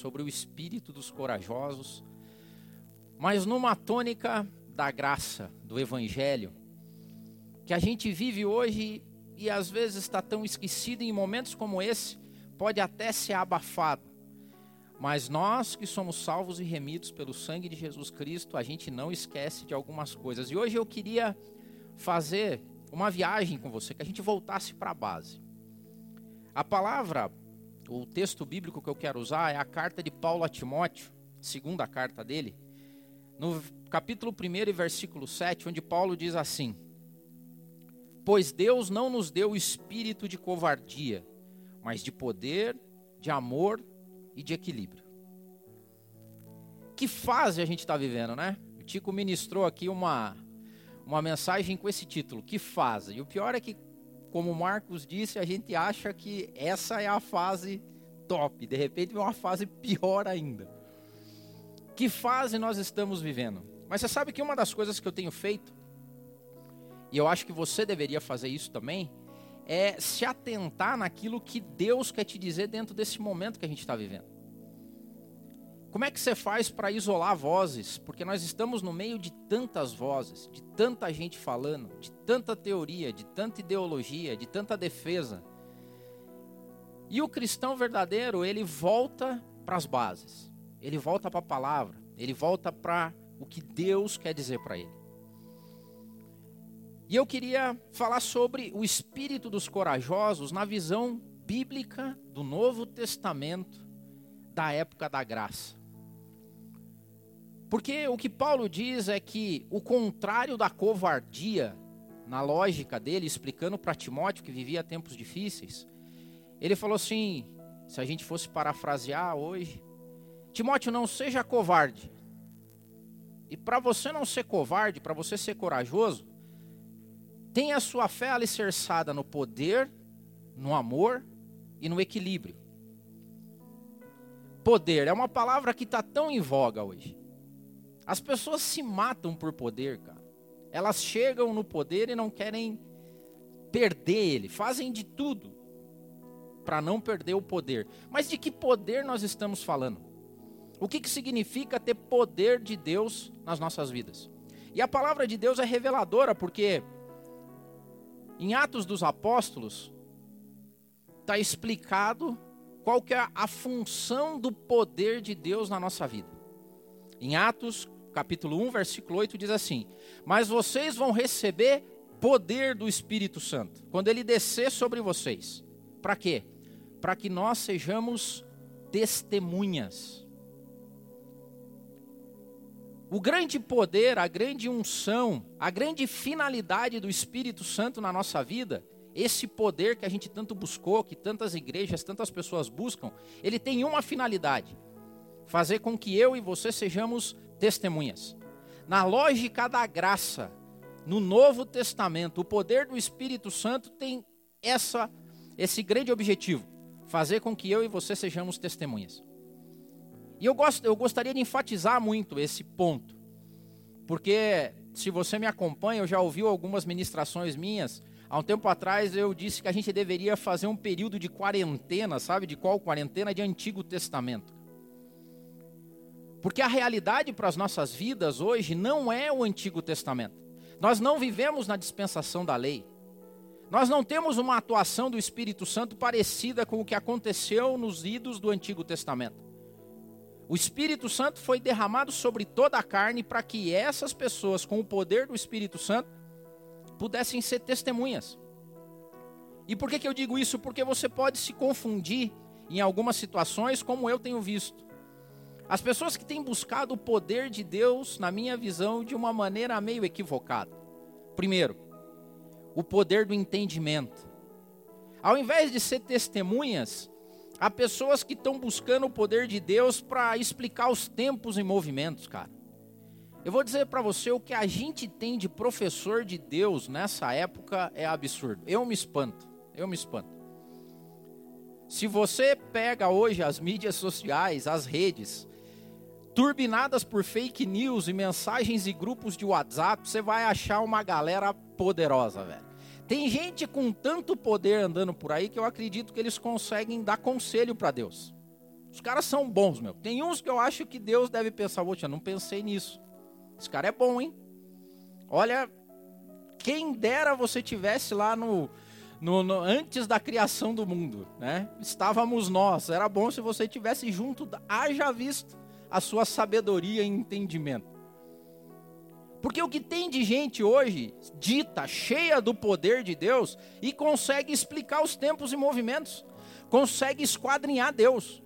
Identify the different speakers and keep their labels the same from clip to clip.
Speaker 1: sobre o espírito dos corajosos, mas numa tônica da graça, do evangelho, que a gente vive hoje e às vezes está tão esquecido em momentos como esse, pode até ser abafado. Mas nós que somos salvos e remidos pelo sangue de Jesus Cristo, a gente não esquece de algumas coisas. E hoje eu queria fazer uma viagem com você, que a gente voltasse para a base. A palavra, o texto bíblico que eu quero usar é a carta de Paulo a Timóteo, segunda carta dele, no capítulo 1 e versículo 7, onde Paulo diz assim: Pois Deus não nos deu espírito de covardia, mas de poder, de amor e de equilíbrio. Que fase a gente está vivendo, né? O Tico ministrou aqui uma, uma mensagem com esse título, Que fase? E o pior é que, como Marcos disse, a gente acha que essa é a fase top, de repente é uma fase pior ainda. Que fase nós estamos vivendo? Mas você sabe que uma das coisas que eu tenho feito e eu acho que você deveria fazer isso também, é se atentar naquilo que Deus quer te dizer dentro desse momento que a gente está vivendo. Como é que você faz para isolar vozes? Porque nós estamos no meio de tantas vozes, de tanta gente falando, de tanta teoria, de tanta ideologia, de tanta defesa. E o cristão verdadeiro, ele volta para as bases, ele volta para a palavra, ele volta para o que Deus quer dizer para ele. E eu queria falar sobre o espírito dos corajosos na visão bíblica do Novo Testamento da época da graça. Porque o que Paulo diz é que o contrário da covardia, na lógica dele, explicando para Timóteo que vivia tempos difíceis, ele falou assim: se a gente fosse parafrasear hoje, Timóteo, não seja covarde. E para você não ser covarde, para você ser corajoso, Tenha a sua fé alicerçada no poder, no amor e no equilíbrio. Poder é uma palavra que está tão em voga hoje. As pessoas se matam por poder, cara. Elas chegam no poder e não querem perder ele. Fazem de tudo para não perder o poder. Mas de que poder nós estamos falando? O que, que significa ter poder de Deus nas nossas vidas? E a palavra de Deus é reveladora, porque em Atos dos Apóstolos, está explicado qual que é a função do poder de Deus na nossa vida. Em Atos, capítulo 1, versículo 8, diz assim: Mas vocês vão receber poder do Espírito Santo, quando ele descer sobre vocês. Para quê? Para que nós sejamos testemunhas o grande poder, a grande unção, a grande finalidade do Espírito Santo na nossa vida, esse poder que a gente tanto buscou, que tantas igrejas, tantas pessoas buscam, ele tem uma finalidade: fazer com que eu e você sejamos testemunhas. Na lógica da graça, no Novo Testamento, o poder do Espírito Santo tem essa esse grande objetivo: fazer com que eu e você sejamos testemunhas. E eu, gosto, eu gostaria de enfatizar muito esse ponto, porque se você me acompanha, eu já ouviu algumas ministrações minhas. Há um tempo atrás eu disse que a gente deveria fazer um período de quarentena, sabe de qual quarentena? De Antigo Testamento. Porque a realidade para as nossas vidas hoje não é o Antigo Testamento. Nós não vivemos na dispensação da lei. Nós não temos uma atuação do Espírito Santo parecida com o que aconteceu nos idos do Antigo Testamento. O Espírito Santo foi derramado sobre toda a carne para que essas pessoas, com o poder do Espírito Santo, pudessem ser testemunhas. E por que, que eu digo isso? Porque você pode se confundir em algumas situações, como eu tenho visto. As pessoas que têm buscado o poder de Deus, na minha visão, de uma maneira meio equivocada. Primeiro, o poder do entendimento. Ao invés de ser testemunhas, Há pessoas que estão buscando o poder de Deus para explicar os tempos e movimentos, cara. Eu vou dizer para você o que a gente tem de professor de Deus nessa época é absurdo. Eu me espanto. Eu me espanto. Se você pega hoje as mídias sociais, as redes, turbinadas por fake news e mensagens e grupos de WhatsApp, você vai achar uma galera poderosa, velho. Tem gente com tanto poder andando por aí que eu acredito que eles conseguem dar conselho para Deus. Os caras são bons, meu. Tem uns que eu acho que Deus deve pensar, poxa, não pensei nisso. Esse cara é bom, hein? Olha, quem dera você tivesse lá no, no, no, antes da criação do mundo, né? Estávamos nós. Era bom se você tivesse junto, haja visto a sua sabedoria e entendimento. Porque o que tem de gente hoje, dita, cheia do poder de Deus, e consegue explicar os tempos e movimentos, consegue esquadrinhar Deus,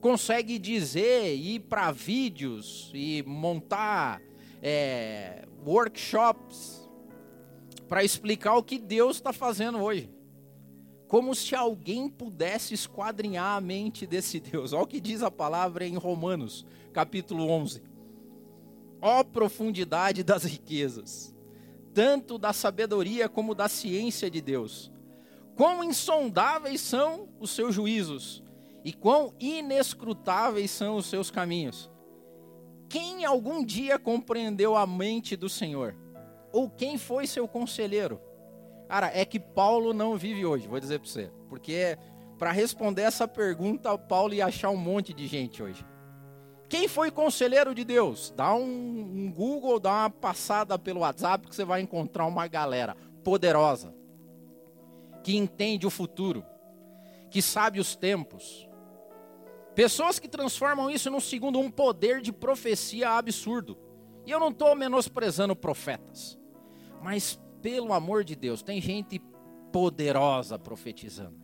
Speaker 1: consegue dizer, ir para vídeos e montar é, workshops para explicar o que Deus está fazendo hoje. Como se alguém pudesse esquadrinhar a mente desse Deus. Olha o que diz a palavra em Romanos, capítulo 11. Ó profundidade das riquezas, tanto da sabedoria como da ciência de Deus. Quão insondáveis são os seus juízos e quão inescrutáveis são os seus caminhos. Quem algum dia compreendeu a mente do Senhor? Ou quem foi seu conselheiro? Cara, é que Paulo não vive hoje, vou dizer para você. Porque para responder essa pergunta, Paulo ia achar um monte de gente hoje. Quem foi conselheiro de Deus? Dá um, um Google, dá uma passada pelo WhatsApp que você vai encontrar uma galera poderosa que entende o futuro, que sabe os tempos, Pessoas que transformam isso num segundo um poder de profecia absurdo. E eu não estou menosprezando profetas. Mas, pelo amor de Deus, tem gente poderosa profetizando.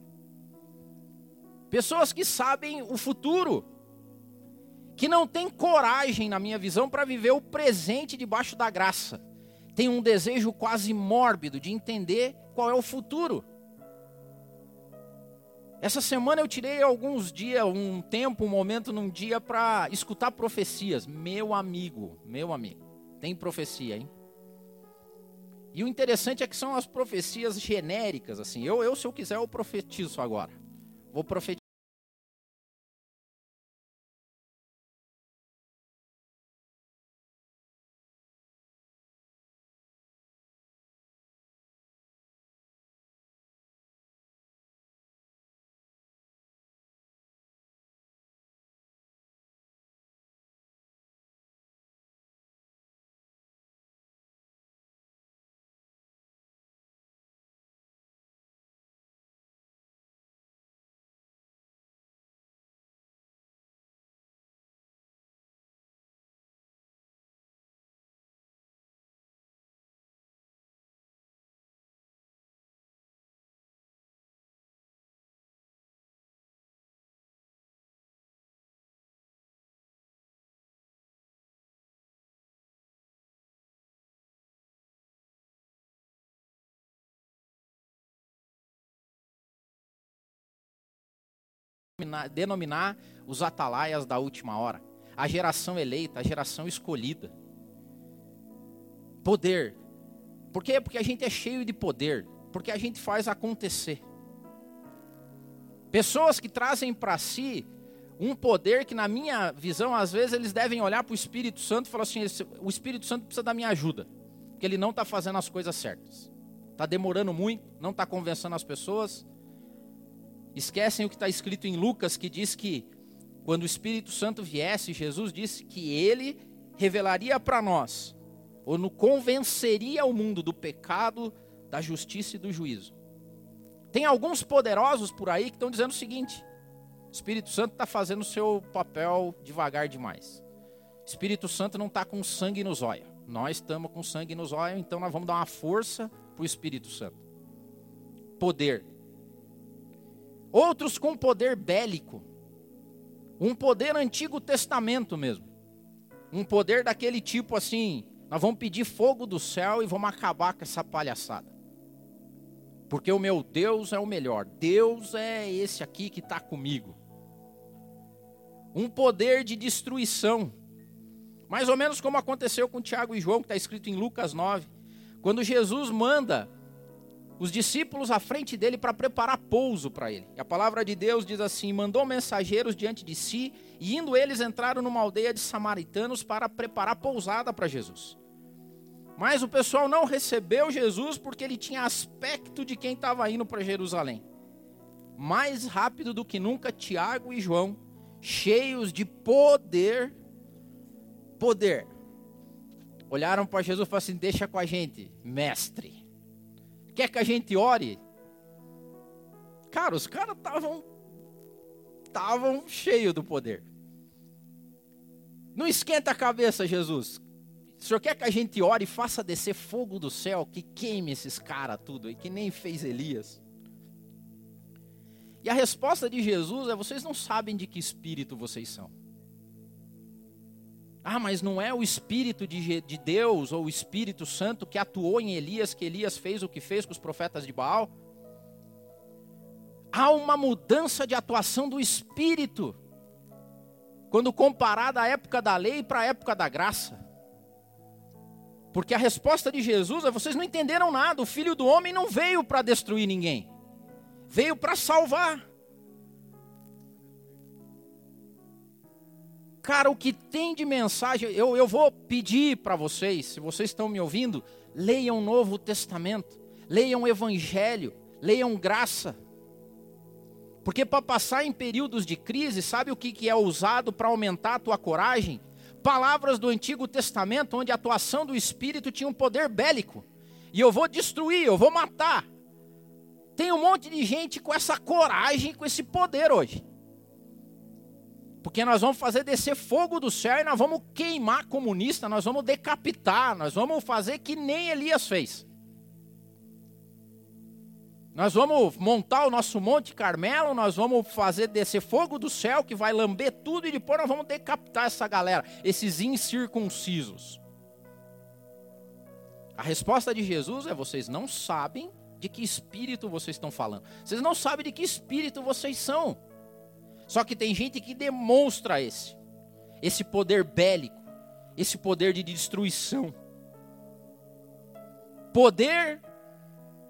Speaker 1: Pessoas que sabem o futuro. Que não tem coragem, na minha visão, para viver o presente debaixo da graça. Tem um desejo quase mórbido de entender qual é o futuro. Essa semana eu tirei alguns dias, um tempo, um momento num dia para escutar profecias. Meu amigo, meu amigo, tem profecia, hein? E o interessante é que são as profecias genéricas, assim. Eu, eu se eu quiser, eu profetizo agora. Vou profetizar. Denominar os atalaias da última hora, a geração eleita, a geração escolhida. Poder. Por quê? Porque a gente é cheio de poder, porque a gente faz acontecer. Pessoas que trazem para si um poder que, na minha visão, às vezes eles devem olhar para o Espírito Santo e falar assim: o Espírito Santo precisa da minha ajuda, porque ele não está fazendo as coisas certas, está demorando muito, não está convencendo as pessoas, Esquecem o que está escrito em Lucas, que diz que quando o Espírito Santo viesse, Jesus disse que ele revelaria para nós, ou no convenceria o mundo do pecado, da justiça e do juízo. Tem alguns poderosos por aí que estão dizendo o seguinte: o Espírito Santo está fazendo o seu papel devagar demais. O Espírito Santo não está com sangue nos olhos. Nós estamos com sangue nos olhos, então nós vamos dar uma força para o Espírito Santo. Poder outros com poder bélico, um poder Antigo Testamento mesmo, um poder daquele tipo assim: nós vamos pedir fogo do céu e vamos acabar com essa palhaçada. Porque o meu Deus é o melhor. Deus é esse aqui que está comigo. Um poder de destruição. Mais ou menos como aconteceu com Tiago e João, que está escrito em Lucas 9. Quando Jesus manda os discípulos à frente dele para preparar pouso para ele. E a palavra de Deus diz assim: mandou mensageiros diante de si, e indo eles entraram numa aldeia de samaritanos para preparar pousada para Jesus. Mas o pessoal não recebeu Jesus porque ele tinha aspecto de quem estava indo para Jerusalém. Mais rápido do que nunca, Tiago e João cheios de poder. Poder. Olharam para Jesus e falaram assim: Deixa com a gente, mestre. Quer que a gente ore? Cara, os caras estavam estavam cheios do poder. Não esquenta a cabeça, Jesus. O senhor quer que a gente ore e faça descer fogo do céu, que queime esses caras tudo, e que nem fez Elias? E a resposta de Jesus é: vocês não sabem de que espírito vocês são. Ah, mas não é o Espírito de, de Deus ou o Espírito Santo que atuou em Elias, que Elias fez o que fez com os profetas de Baal? Há uma mudança de atuação do Espírito, quando comparada à época da lei para a época da graça. Porque a resposta de Jesus é: vocês não entenderam nada, o filho do homem não veio para destruir ninguém, veio para salvar. Cara, o que tem de mensagem, eu, eu vou pedir para vocês, se vocês estão me ouvindo, leiam o Novo Testamento, leiam o Evangelho, leiam graça. Porque para passar em períodos de crise, sabe o que, que é usado para aumentar a tua coragem? Palavras do Antigo Testamento, onde a atuação do Espírito tinha um poder bélico. E eu vou destruir, eu vou matar. Tem um monte de gente com essa coragem, com esse poder hoje. Porque nós vamos fazer descer fogo do céu e nós vamos queimar comunista, nós vamos decapitar, nós vamos fazer que nem Elias fez. Nós vamos montar o nosso Monte Carmelo, nós vamos fazer descer fogo do céu que vai lamber tudo e depois nós vamos decapitar essa galera, esses incircuncisos. A resposta de Jesus é: vocês não sabem de que espírito vocês estão falando. Vocês não sabem de que espírito vocês são. Só que tem gente que demonstra esse, esse poder bélico, esse poder de destruição. Poder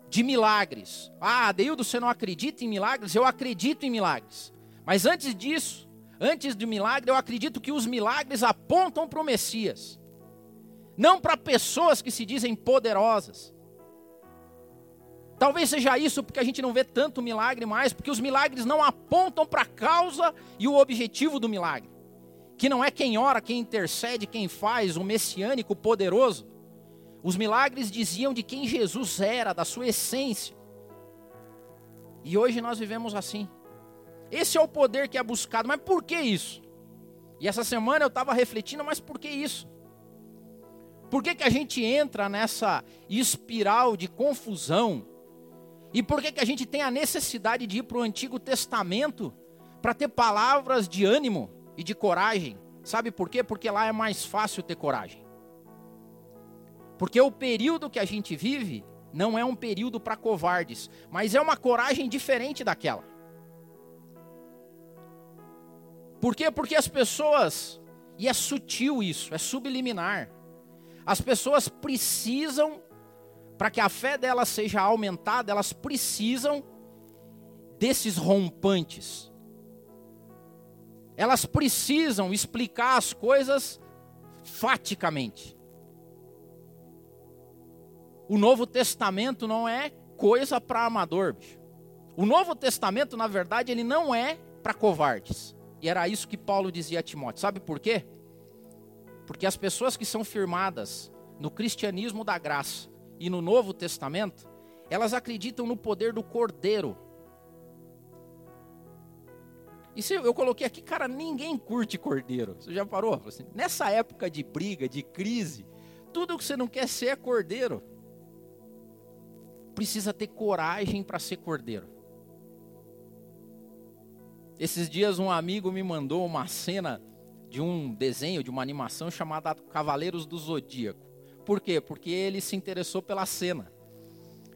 Speaker 1: de milagres. Ah, Deildo, você não acredita em milagres? Eu acredito em milagres. Mas antes disso, antes do milagre, eu acredito que os milagres apontam para o Messias. Não para pessoas que se dizem poderosas. Talvez seja isso porque a gente não vê tanto milagre mais, porque os milagres não apontam para a causa e o objetivo do milagre. Que não é quem ora, quem intercede, quem faz, o messiânico poderoso. Os milagres diziam de quem Jesus era, da sua essência. E hoje nós vivemos assim. Esse é o poder que é buscado. Mas por que isso? E essa semana eu estava refletindo, mas por que isso? Por que, que a gente entra nessa espiral de confusão, e por que, que a gente tem a necessidade de ir para o Antigo Testamento para ter palavras de ânimo e de coragem? Sabe por quê? Porque lá é mais fácil ter coragem. Porque o período que a gente vive não é um período para covardes, mas é uma coragem diferente daquela. Por quê? Porque as pessoas, e é sutil isso, é subliminar, as pessoas precisam para que a fé delas seja aumentada, elas precisam desses rompantes. Elas precisam explicar as coisas faticamente. O Novo Testamento não é coisa para amador. Bicho. O Novo Testamento, na verdade, ele não é para covardes. E era isso que Paulo dizia a Timóteo. Sabe por quê? Porque as pessoas que são firmadas no cristianismo da graça, e no Novo Testamento, elas acreditam no poder do cordeiro. E se eu coloquei aqui, cara, ninguém curte cordeiro. Você já parou? Assim, nessa época de briga, de crise, tudo que você não quer ser é cordeiro. Precisa ter coragem para ser cordeiro. Esses dias um amigo me mandou uma cena de um desenho, de uma animação chamada Cavaleiros do Zodíaco. Por quê? Porque ele se interessou pela cena.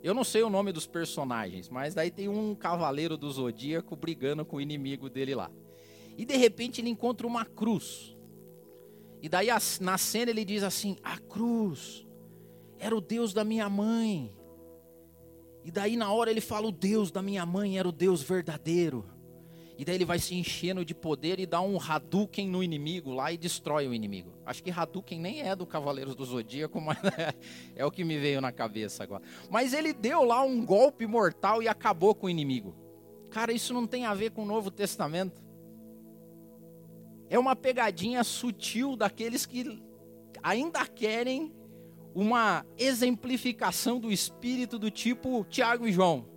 Speaker 1: Eu não sei o nome dos personagens, mas daí tem um cavaleiro do zodíaco brigando com o inimigo dele lá. E de repente ele encontra uma cruz. E daí na cena ele diz assim: A cruz era o Deus da minha mãe. E daí na hora ele fala: O Deus da minha mãe era o Deus verdadeiro. E daí ele vai se enchendo de poder e dá um Hadouken no inimigo lá e destrói o inimigo. Acho que Hadouken nem é do Cavaleiros do Zodíaco, mas é, é o que me veio na cabeça agora. Mas ele deu lá um golpe mortal e acabou com o inimigo. Cara, isso não tem a ver com o Novo Testamento. é uma pegadinha sutil daqueles que ainda querem uma exemplificação do Espírito do tipo Tiago e João.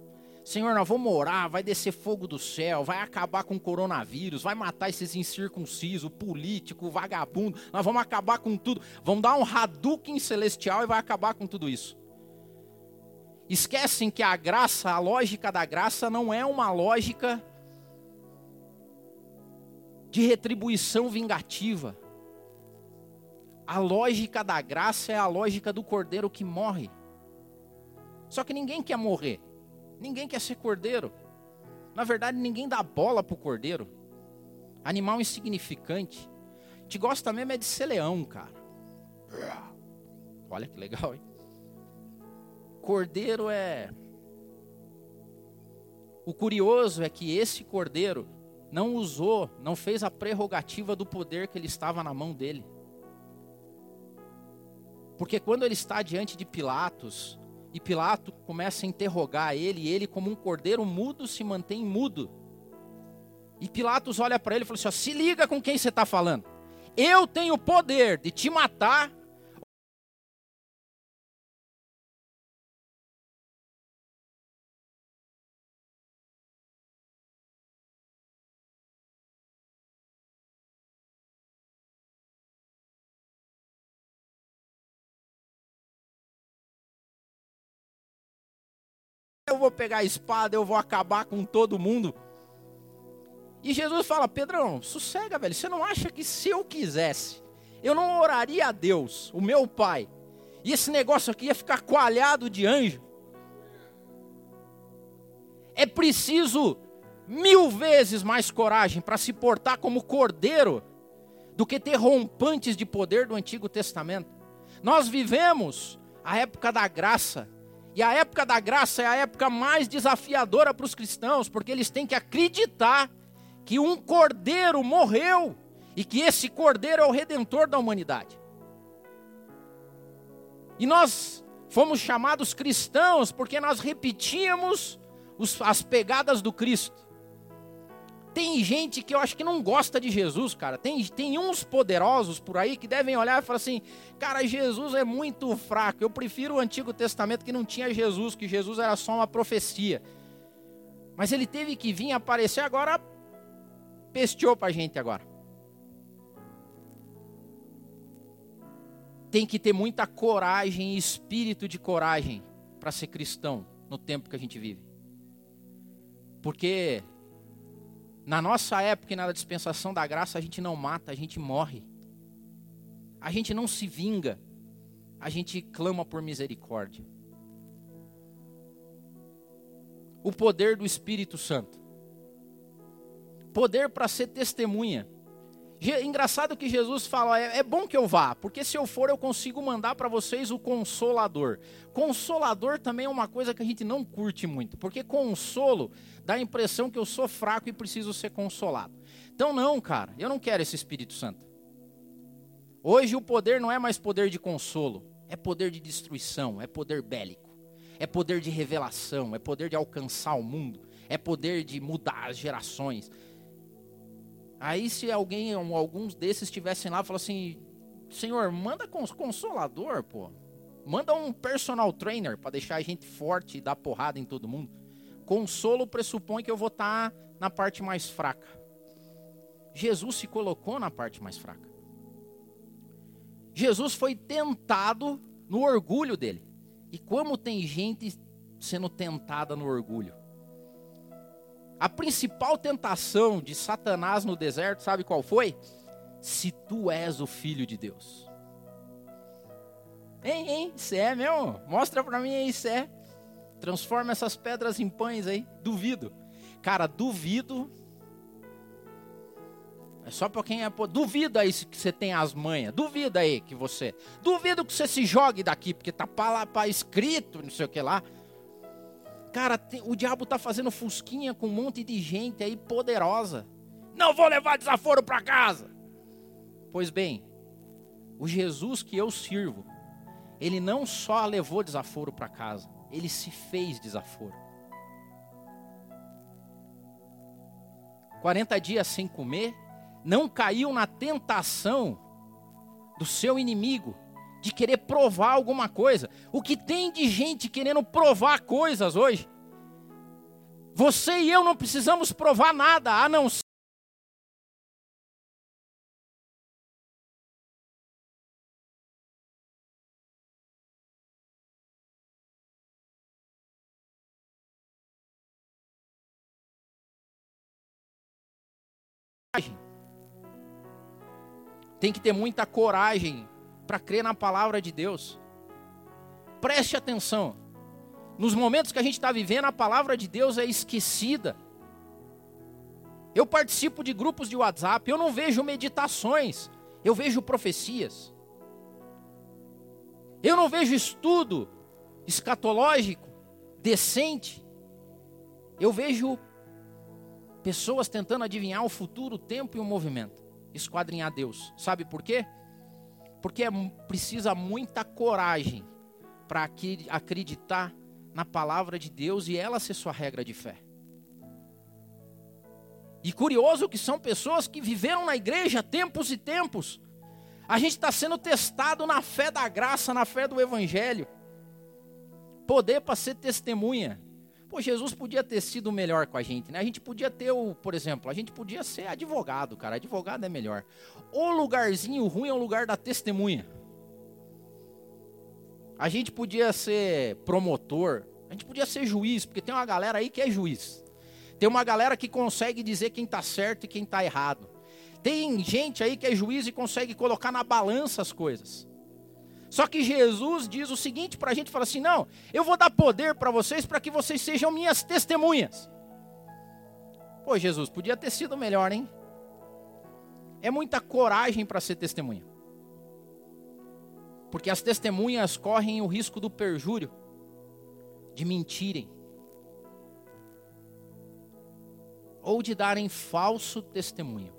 Speaker 1: Senhor, nós vamos orar, vai descer fogo do céu, vai acabar com o coronavírus, vai matar esses incircuncisos, político, vagabundo, nós vamos acabar com tudo. Vamos dar um Hadouken celestial e vai acabar com tudo isso. Esquecem que a graça, a lógica da graça não é uma lógica de retribuição vingativa. A lógica da graça é a lógica do cordeiro que morre. Só que ninguém quer morrer. Ninguém quer ser cordeiro. Na verdade, ninguém dá bola pro cordeiro. Animal insignificante. Te gosta mesmo é de ser leão, cara. Olha que legal, hein? Cordeiro é. O curioso é que esse cordeiro não usou, não fez a prerrogativa do poder que ele estava na mão dele. Porque quando ele está diante de Pilatos, e Pilato começa a interrogar ele, e ele, como um cordeiro mudo, se mantém mudo. E Pilatos olha para ele e fala assim: ó, se liga com quem você está falando. Eu tenho o poder de te matar eu vou pegar a espada, eu vou acabar com todo mundo. E Jesus fala: Pedrão, sossega, velho. Você não acha que se eu quisesse, eu não oraria a Deus, o meu Pai, e esse negócio aqui ia ficar coalhado de anjo? É preciso mil vezes mais coragem para se portar como cordeiro do que ter rompantes de poder do Antigo Testamento. Nós vivemos a época da graça, e a época da graça é a época mais desafiadora para os cristãos, porque eles têm que acreditar que um cordeiro morreu e que esse cordeiro é o redentor da humanidade. E nós fomos chamados cristãos porque nós repetíamos os, as pegadas do Cristo. Tem gente que eu acho que não gosta de Jesus, cara. Tem, tem uns poderosos por aí que devem olhar e falar assim: cara, Jesus é muito fraco. Eu prefiro o Antigo Testamento que não tinha Jesus, que Jesus era só uma profecia. Mas ele teve que vir aparecer agora, pesteou pra gente agora. Tem que ter muita coragem espírito de coragem para ser cristão no tempo que a gente vive. Porque na nossa época e na dispensação da graça, a gente não mata, a gente morre. A gente não se vinga, a gente clama por misericórdia. O poder do Espírito Santo. Poder para ser testemunha. Engraçado que Jesus fala, é, é, bom que eu vá, porque se eu for eu consigo mandar para vocês o consolador. Consolador também é uma coisa que a gente não curte muito, porque consolo dá a impressão que eu sou fraco e preciso ser consolado. Então não, cara, eu não quero esse Espírito Santo. Hoje o poder não é mais poder de consolo, é poder de destruição, é poder bélico, é poder de revelação, é poder de alcançar o mundo, é poder de mudar as gerações. Aí se alguém, alguns desses estivessem lá, falasse assim, Senhor, manda consolador, pô. Manda um personal trainer para deixar a gente forte e dar porrada em todo mundo. Consolo pressupõe que eu vou estar tá na parte mais fraca. Jesus se colocou na parte mais fraca. Jesus foi tentado no orgulho dele. E como tem gente sendo tentada no orgulho? A principal tentação de Satanás no deserto, sabe qual foi? Se tu és o filho de Deus. Hein, hein? Isso é mesmo? Mostra pra mim aí, isso é. Transforma essas pedras em pães aí. Duvido. Cara, duvido. É só pra quem é. Duvido aí que você tem as manhas. Duvida aí que você. Duvido que você se jogue daqui, porque tá pra lá, pra escrito, não sei o que lá. Cara, o diabo está fazendo fusquinha com um monte de gente aí poderosa. Não vou levar desaforo para casa. Pois bem, o Jesus que eu sirvo, ele não só levou desaforo para casa, ele se fez desaforo. 40 dias sem comer, não caiu na tentação do seu inimigo de querer provar alguma coisa. O que tem de gente querendo provar coisas hoje? Você e eu não precisamos provar nada, a não ser Tem que ter muita coragem para crer na palavra de Deus. Preste atenção. Nos momentos que a gente está vivendo, a palavra de Deus é esquecida. Eu participo de grupos de WhatsApp, eu não vejo meditações, eu vejo profecias. Eu não vejo estudo escatológico decente. Eu vejo pessoas tentando adivinhar o futuro, o tempo e o movimento esquadrinhar Deus. Sabe por quê? Porque é, precisa muita coragem para acreditar na palavra de Deus e ela ser sua regra de fé. E curioso que são pessoas que viveram na igreja tempos e tempos. A gente está sendo testado na fé da graça, na fé do evangelho. Poder para ser testemunha. Pô, Jesus podia ter sido melhor com a gente, né? A gente podia ter o, por exemplo, a gente podia ser advogado, cara. Advogado é melhor. O lugarzinho ruim é o lugar da testemunha. A gente podia ser promotor, a gente podia ser juiz, porque tem uma galera aí que é juiz. Tem uma galera que consegue dizer quem está certo e quem está errado. Tem gente aí que é juiz e consegue colocar na balança as coisas. Só que Jesus diz o seguinte para a gente: fala assim, não, eu vou dar poder para vocês para que vocês sejam minhas testemunhas. Pô, Jesus, podia ter sido melhor, hein? É muita coragem para ser testemunha. Porque as testemunhas correm o risco do perjúrio, de mentirem, ou de darem falso testemunho.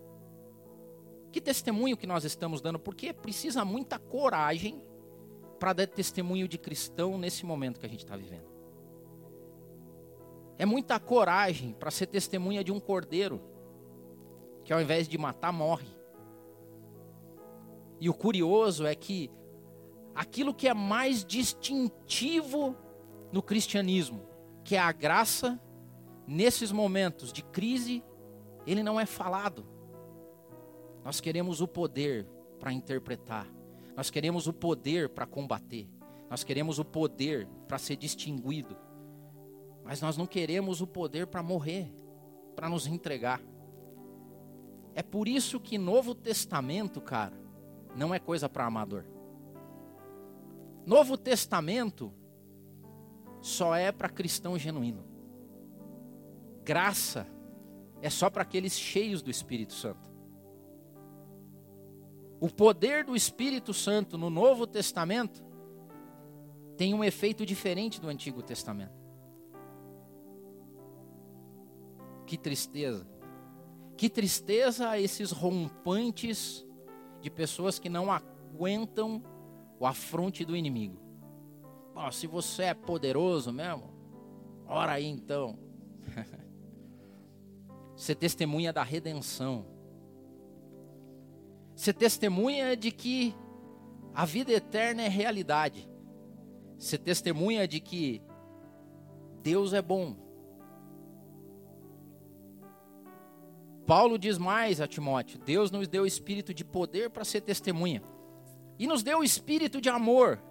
Speaker 1: Que testemunho que nós estamos dando? Porque precisa muita coragem para dar testemunho de cristão nesse momento que a gente está vivendo. É muita coragem para ser testemunha de um cordeiro que ao invés de matar, morre. E o curioso é que aquilo que é mais distintivo no cristianismo, que é a graça, nesses momentos de crise, ele não é falado. Nós queremos o poder para interpretar. Nós queremos o poder para combater. Nós queremos o poder para ser distinguido. Mas nós não queremos o poder para morrer, para nos entregar. É por isso que Novo Testamento, cara, não é coisa para amador. Novo Testamento só é para cristão genuíno. Graça é só para aqueles cheios do Espírito Santo. O poder do Espírito Santo no Novo Testamento tem um efeito diferente do Antigo Testamento. Que tristeza. Que tristeza esses rompantes de pessoas que não aguentam o afronte do inimigo. Oh, se você é poderoso mesmo, ora aí então. Você testemunha da redenção. Você testemunha de que a vida eterna é realidade. Você testemunha de que Deus é bom. Paulo diz mais a Timóteo: Deus nos deu espírito de poder para ser testemunha. E nos deu espírito de amor.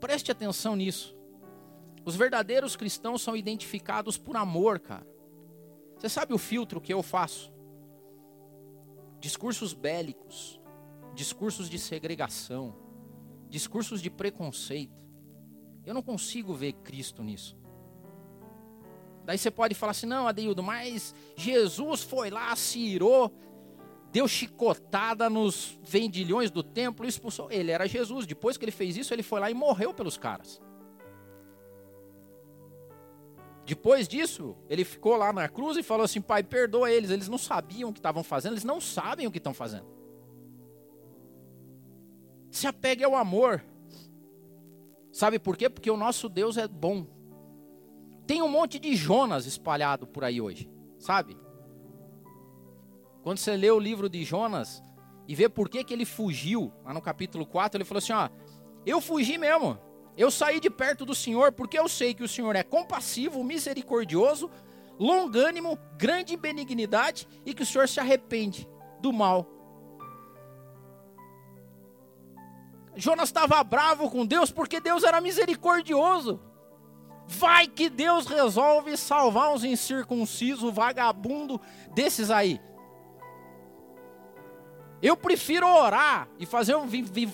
Speaker 1: Preste atenção nisso. Os verdadeiros cristãos são identificados por amor, cara. Você sabe o filtro que eu faço? Discursos bélicos, discursos de segregação, discursos de preconceito. Eu não consigo ver Cristo nisso. Daí você pode falar assim: não, Adeildo, mas Jesus foi lá, se irou, deu chicotada nos vendilhões do templo expulsou. Ele era Jesus. Depois que ele fez isso, ele foi lá e morreu pelos caras. Depois disso, ele ficou lá na cruz e falou assim: Pai, perdoa eles. Eles não sabiam o que estavam fazendo, eles não sabem o que estão fazendo. Se apegue ao amor. Sabe por quê? Porque o nosso Deus é bom. Tem um monte de Jonas espalhado por aí hoje, sabe? Quando você lê o livro de Jonas e vê por que, que ele fugiu, lá no capítulo 4, ele falou assim: ó, eu fugi mesmo. Eu saí de perto do Senhor porque eu sei que o Senhor é compassivo, misericordioso, longânimo, grande benignidade e que o Senhor se arrepende do mal. Jonas estava bravo com Deus porque Deus era misericordioso. Vai que Deus resolve salvar uns incircuncisos, vagabundo desses aí. Eu prefiro orar e fazer um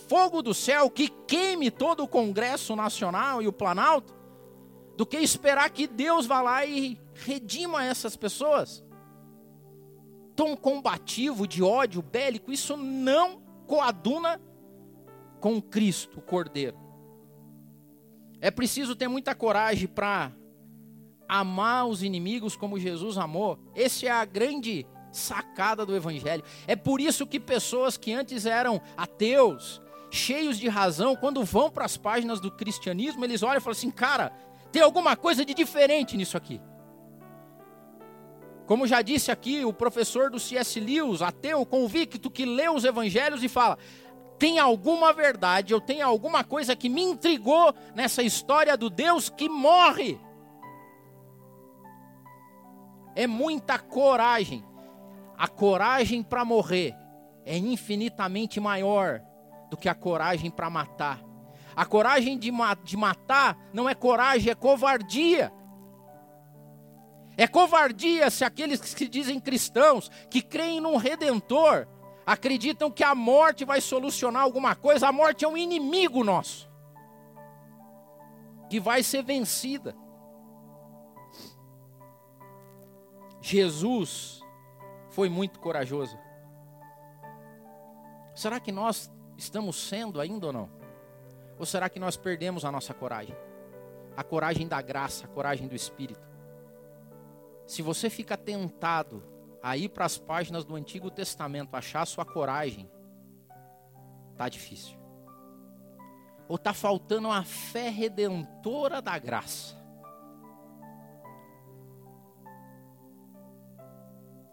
Speaker 1: fogo do céu que queime todo o Congresso Nacional e o Planalto, do que esperar que Deus vá lá e redima essas pessoas. Tom combativo, de ódio, bélico, isso não coaduna com Cristo, o Cordeiro. É preciso ter muita coragem para amar os inimigos como Jesus amou. Essa é a grande sacada do Evangelho. É por isso que pessoas que antes eram ateus, cheios de razão, quando vão para as páginas do cristianismo, eles olham e falam assim: cara, tem alguma coisa de diferente nisso aqui. Como já disse aqui o professor do C.S. Lewis, ateu convicto, que lê os evangelhos e fala: tem alguma verdade, eu tenho alguma coisa que me intrigou nessa história do Deus que morre. É muita coragem a coragem para morrer é infinitamente maior do que a coragem para matar. A coragem de, ma de matar não é coragem, é covardia. É covardia se aqueles que se dizem cristãos, que creem num redentor, acreditam que a morte vai solucionar alguma coisa. A morte é um inimigo nosso, que vai ser vencida. Jesus foi muito corajoso. Será que nós estamos sendo ainda ou não? Ou será que nós perdemos a nossa coragem? A coragem da graça, a coragem do Espírito. Se você fica tentado a ir para as páginas do Antigo Testamento achar sua coragem, tá difícil. Ou tá faltando a fé redentora da graça.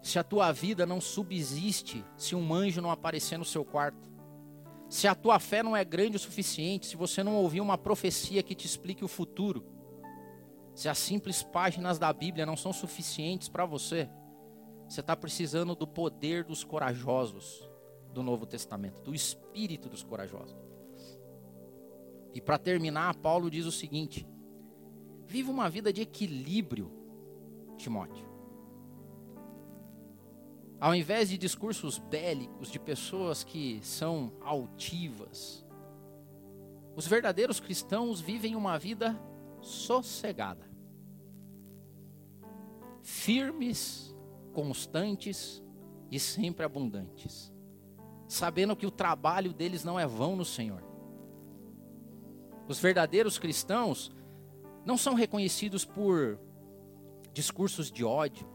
Speaker 1: Se a tua vida não subsiste se um anjo não aparecer no seu quarto, se a tua fé não é grande o suficiente, se você não ouvir uma profecia que te explique o futuro, se as simples páginas da Bíblia não são suficientes para você, você está precisando do poder dos corajosos do Novo Testamento, do espírito dos corajosos. E para terminar, Paulo diz o seguinte: viva uma vida de equilíbrio, Timóteo. Ao invés de discursos bélicos de pessoas que são altivas, os verdadeiros cristãos vivem uma vida sossegada, firmes, constantes e sempre abundantes, sabendo que o trabalho deles não é vão no Senhor. Os verdadeiros cristãos não são reconhecidos por discursos de ódio,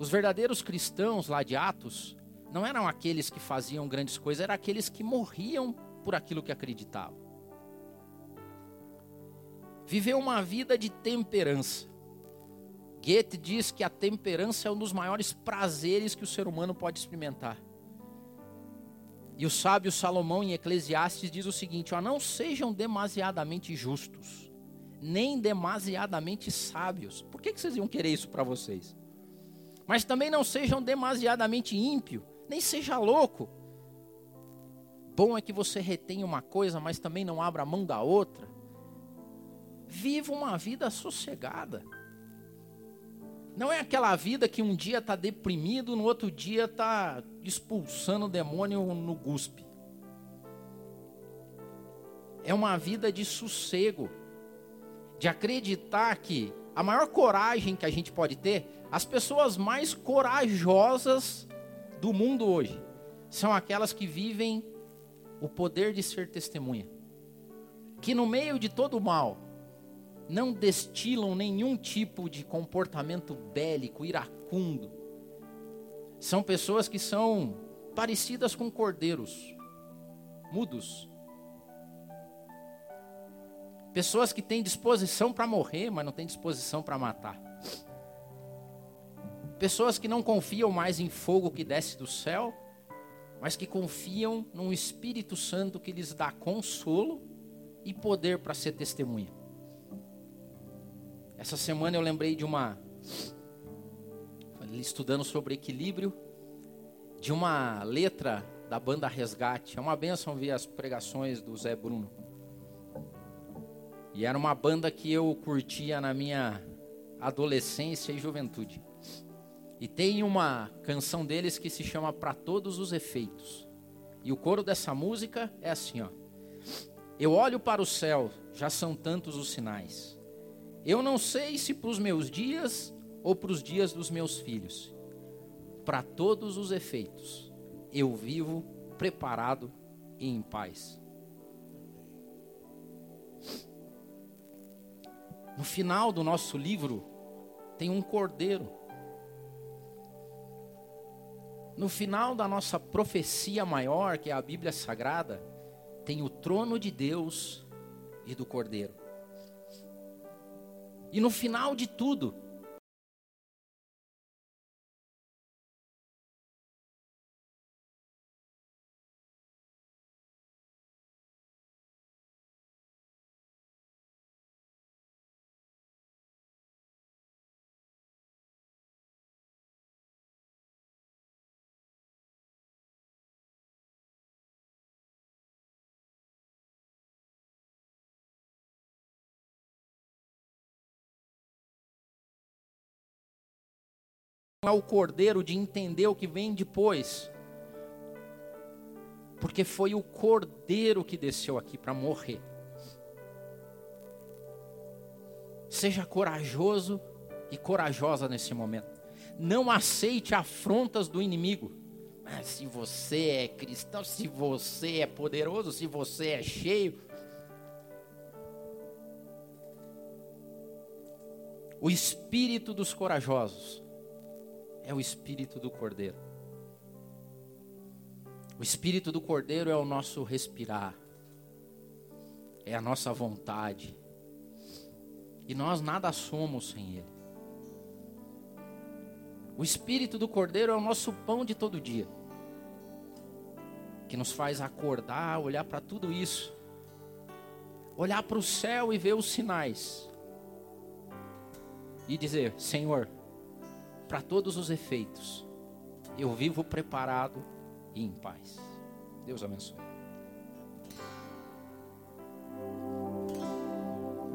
Speaker 1: os verdadeiros cristãos lá de Atos não eram aqueles que faziam grandes coisas, eram aqueles que morriam por aquilo que acreditavam. Viveu uma vida de temperança. Goethe diz que a temperança é um dos maiores prazeres que o ser humano pode experimentar. E o sábio Salomão em Eclesiastes diz o seguinte: ó, não sejam demasiadamente justos, nem demasiadamente sábios. Por que, que vocês iam querer isso para vocês? Mas também não sejam demasiadamente ímpio, nem seja louco. Bom é que você retenha uma coisa, mas também não abra mão da outra. Viva uma vida sossegada. Não é aquela vida que um dia está deprimido, no outro dia está expulsando o demônio no guspe. É uma vida de sossego, de acreditar que a maior coragem que a gente pode ter as pessoas mais corajosas do mundo hoje são aquelas que vivem o poder de ser testemunha. Que no meio de todo o mal não destilam nenhum tipo de comportamento bélico, iracundo. São pessoas que são parecidas com cordeiros, mudos. Pessoas que têm disposição para morrer, mas não têm disposição para matar. Pessoas que não confiam mais em fogo que desce do céu, mas que confiam num Espírito Santo que lhes dá consolo e poder para ser testemunha. Essa semana eu lembrei de uma estudando sobre equilíbrio de uma letra da banda Resgate. É uma benção ver as pregações do Zé Bruno. E era uma banda que eu curtia na minha adolescência e juventude. E tem uma canção deles que se chama Para Todos os Efeitos. E o coro dessa música é assim, ó. Eu olho para o céu, já são tantos os sinais. Eu não sei se para os meus dias ou para os dias dos meus filhos. Para todos os efeitos, eu vivo preparado e em paz. No final do nosso livro, tem um cordeiro. No final da nossa profecia maior, que é a Bíblia Sagrada, tem o trono de Deus e do cordeiro. E no final de tudo, ao cordeiro de entender o que vem depois. Porque foi o cordeiro que desceu aqui para morrer. Seja corajoso e corajosa nesse momento. Não aceite afrontas do inimigo. Ah, se você é cristão, se você é poderoso, se você é cheio. O espírito dos corajosos é o espírito do Cordeiro. O espírito do Cordeiro é o nosso respirar, é a nossa vontade. E nós nada somos sem Ele. O espírito do Cordeiro é o nosso pão de todo dia, que nos faz acordar, olhar para tudo isso, olhar para o céu e ver os sinais, e dizer: Senhor, para todos os efeitos, eu vivo preparado e em paz. Deus abençoe.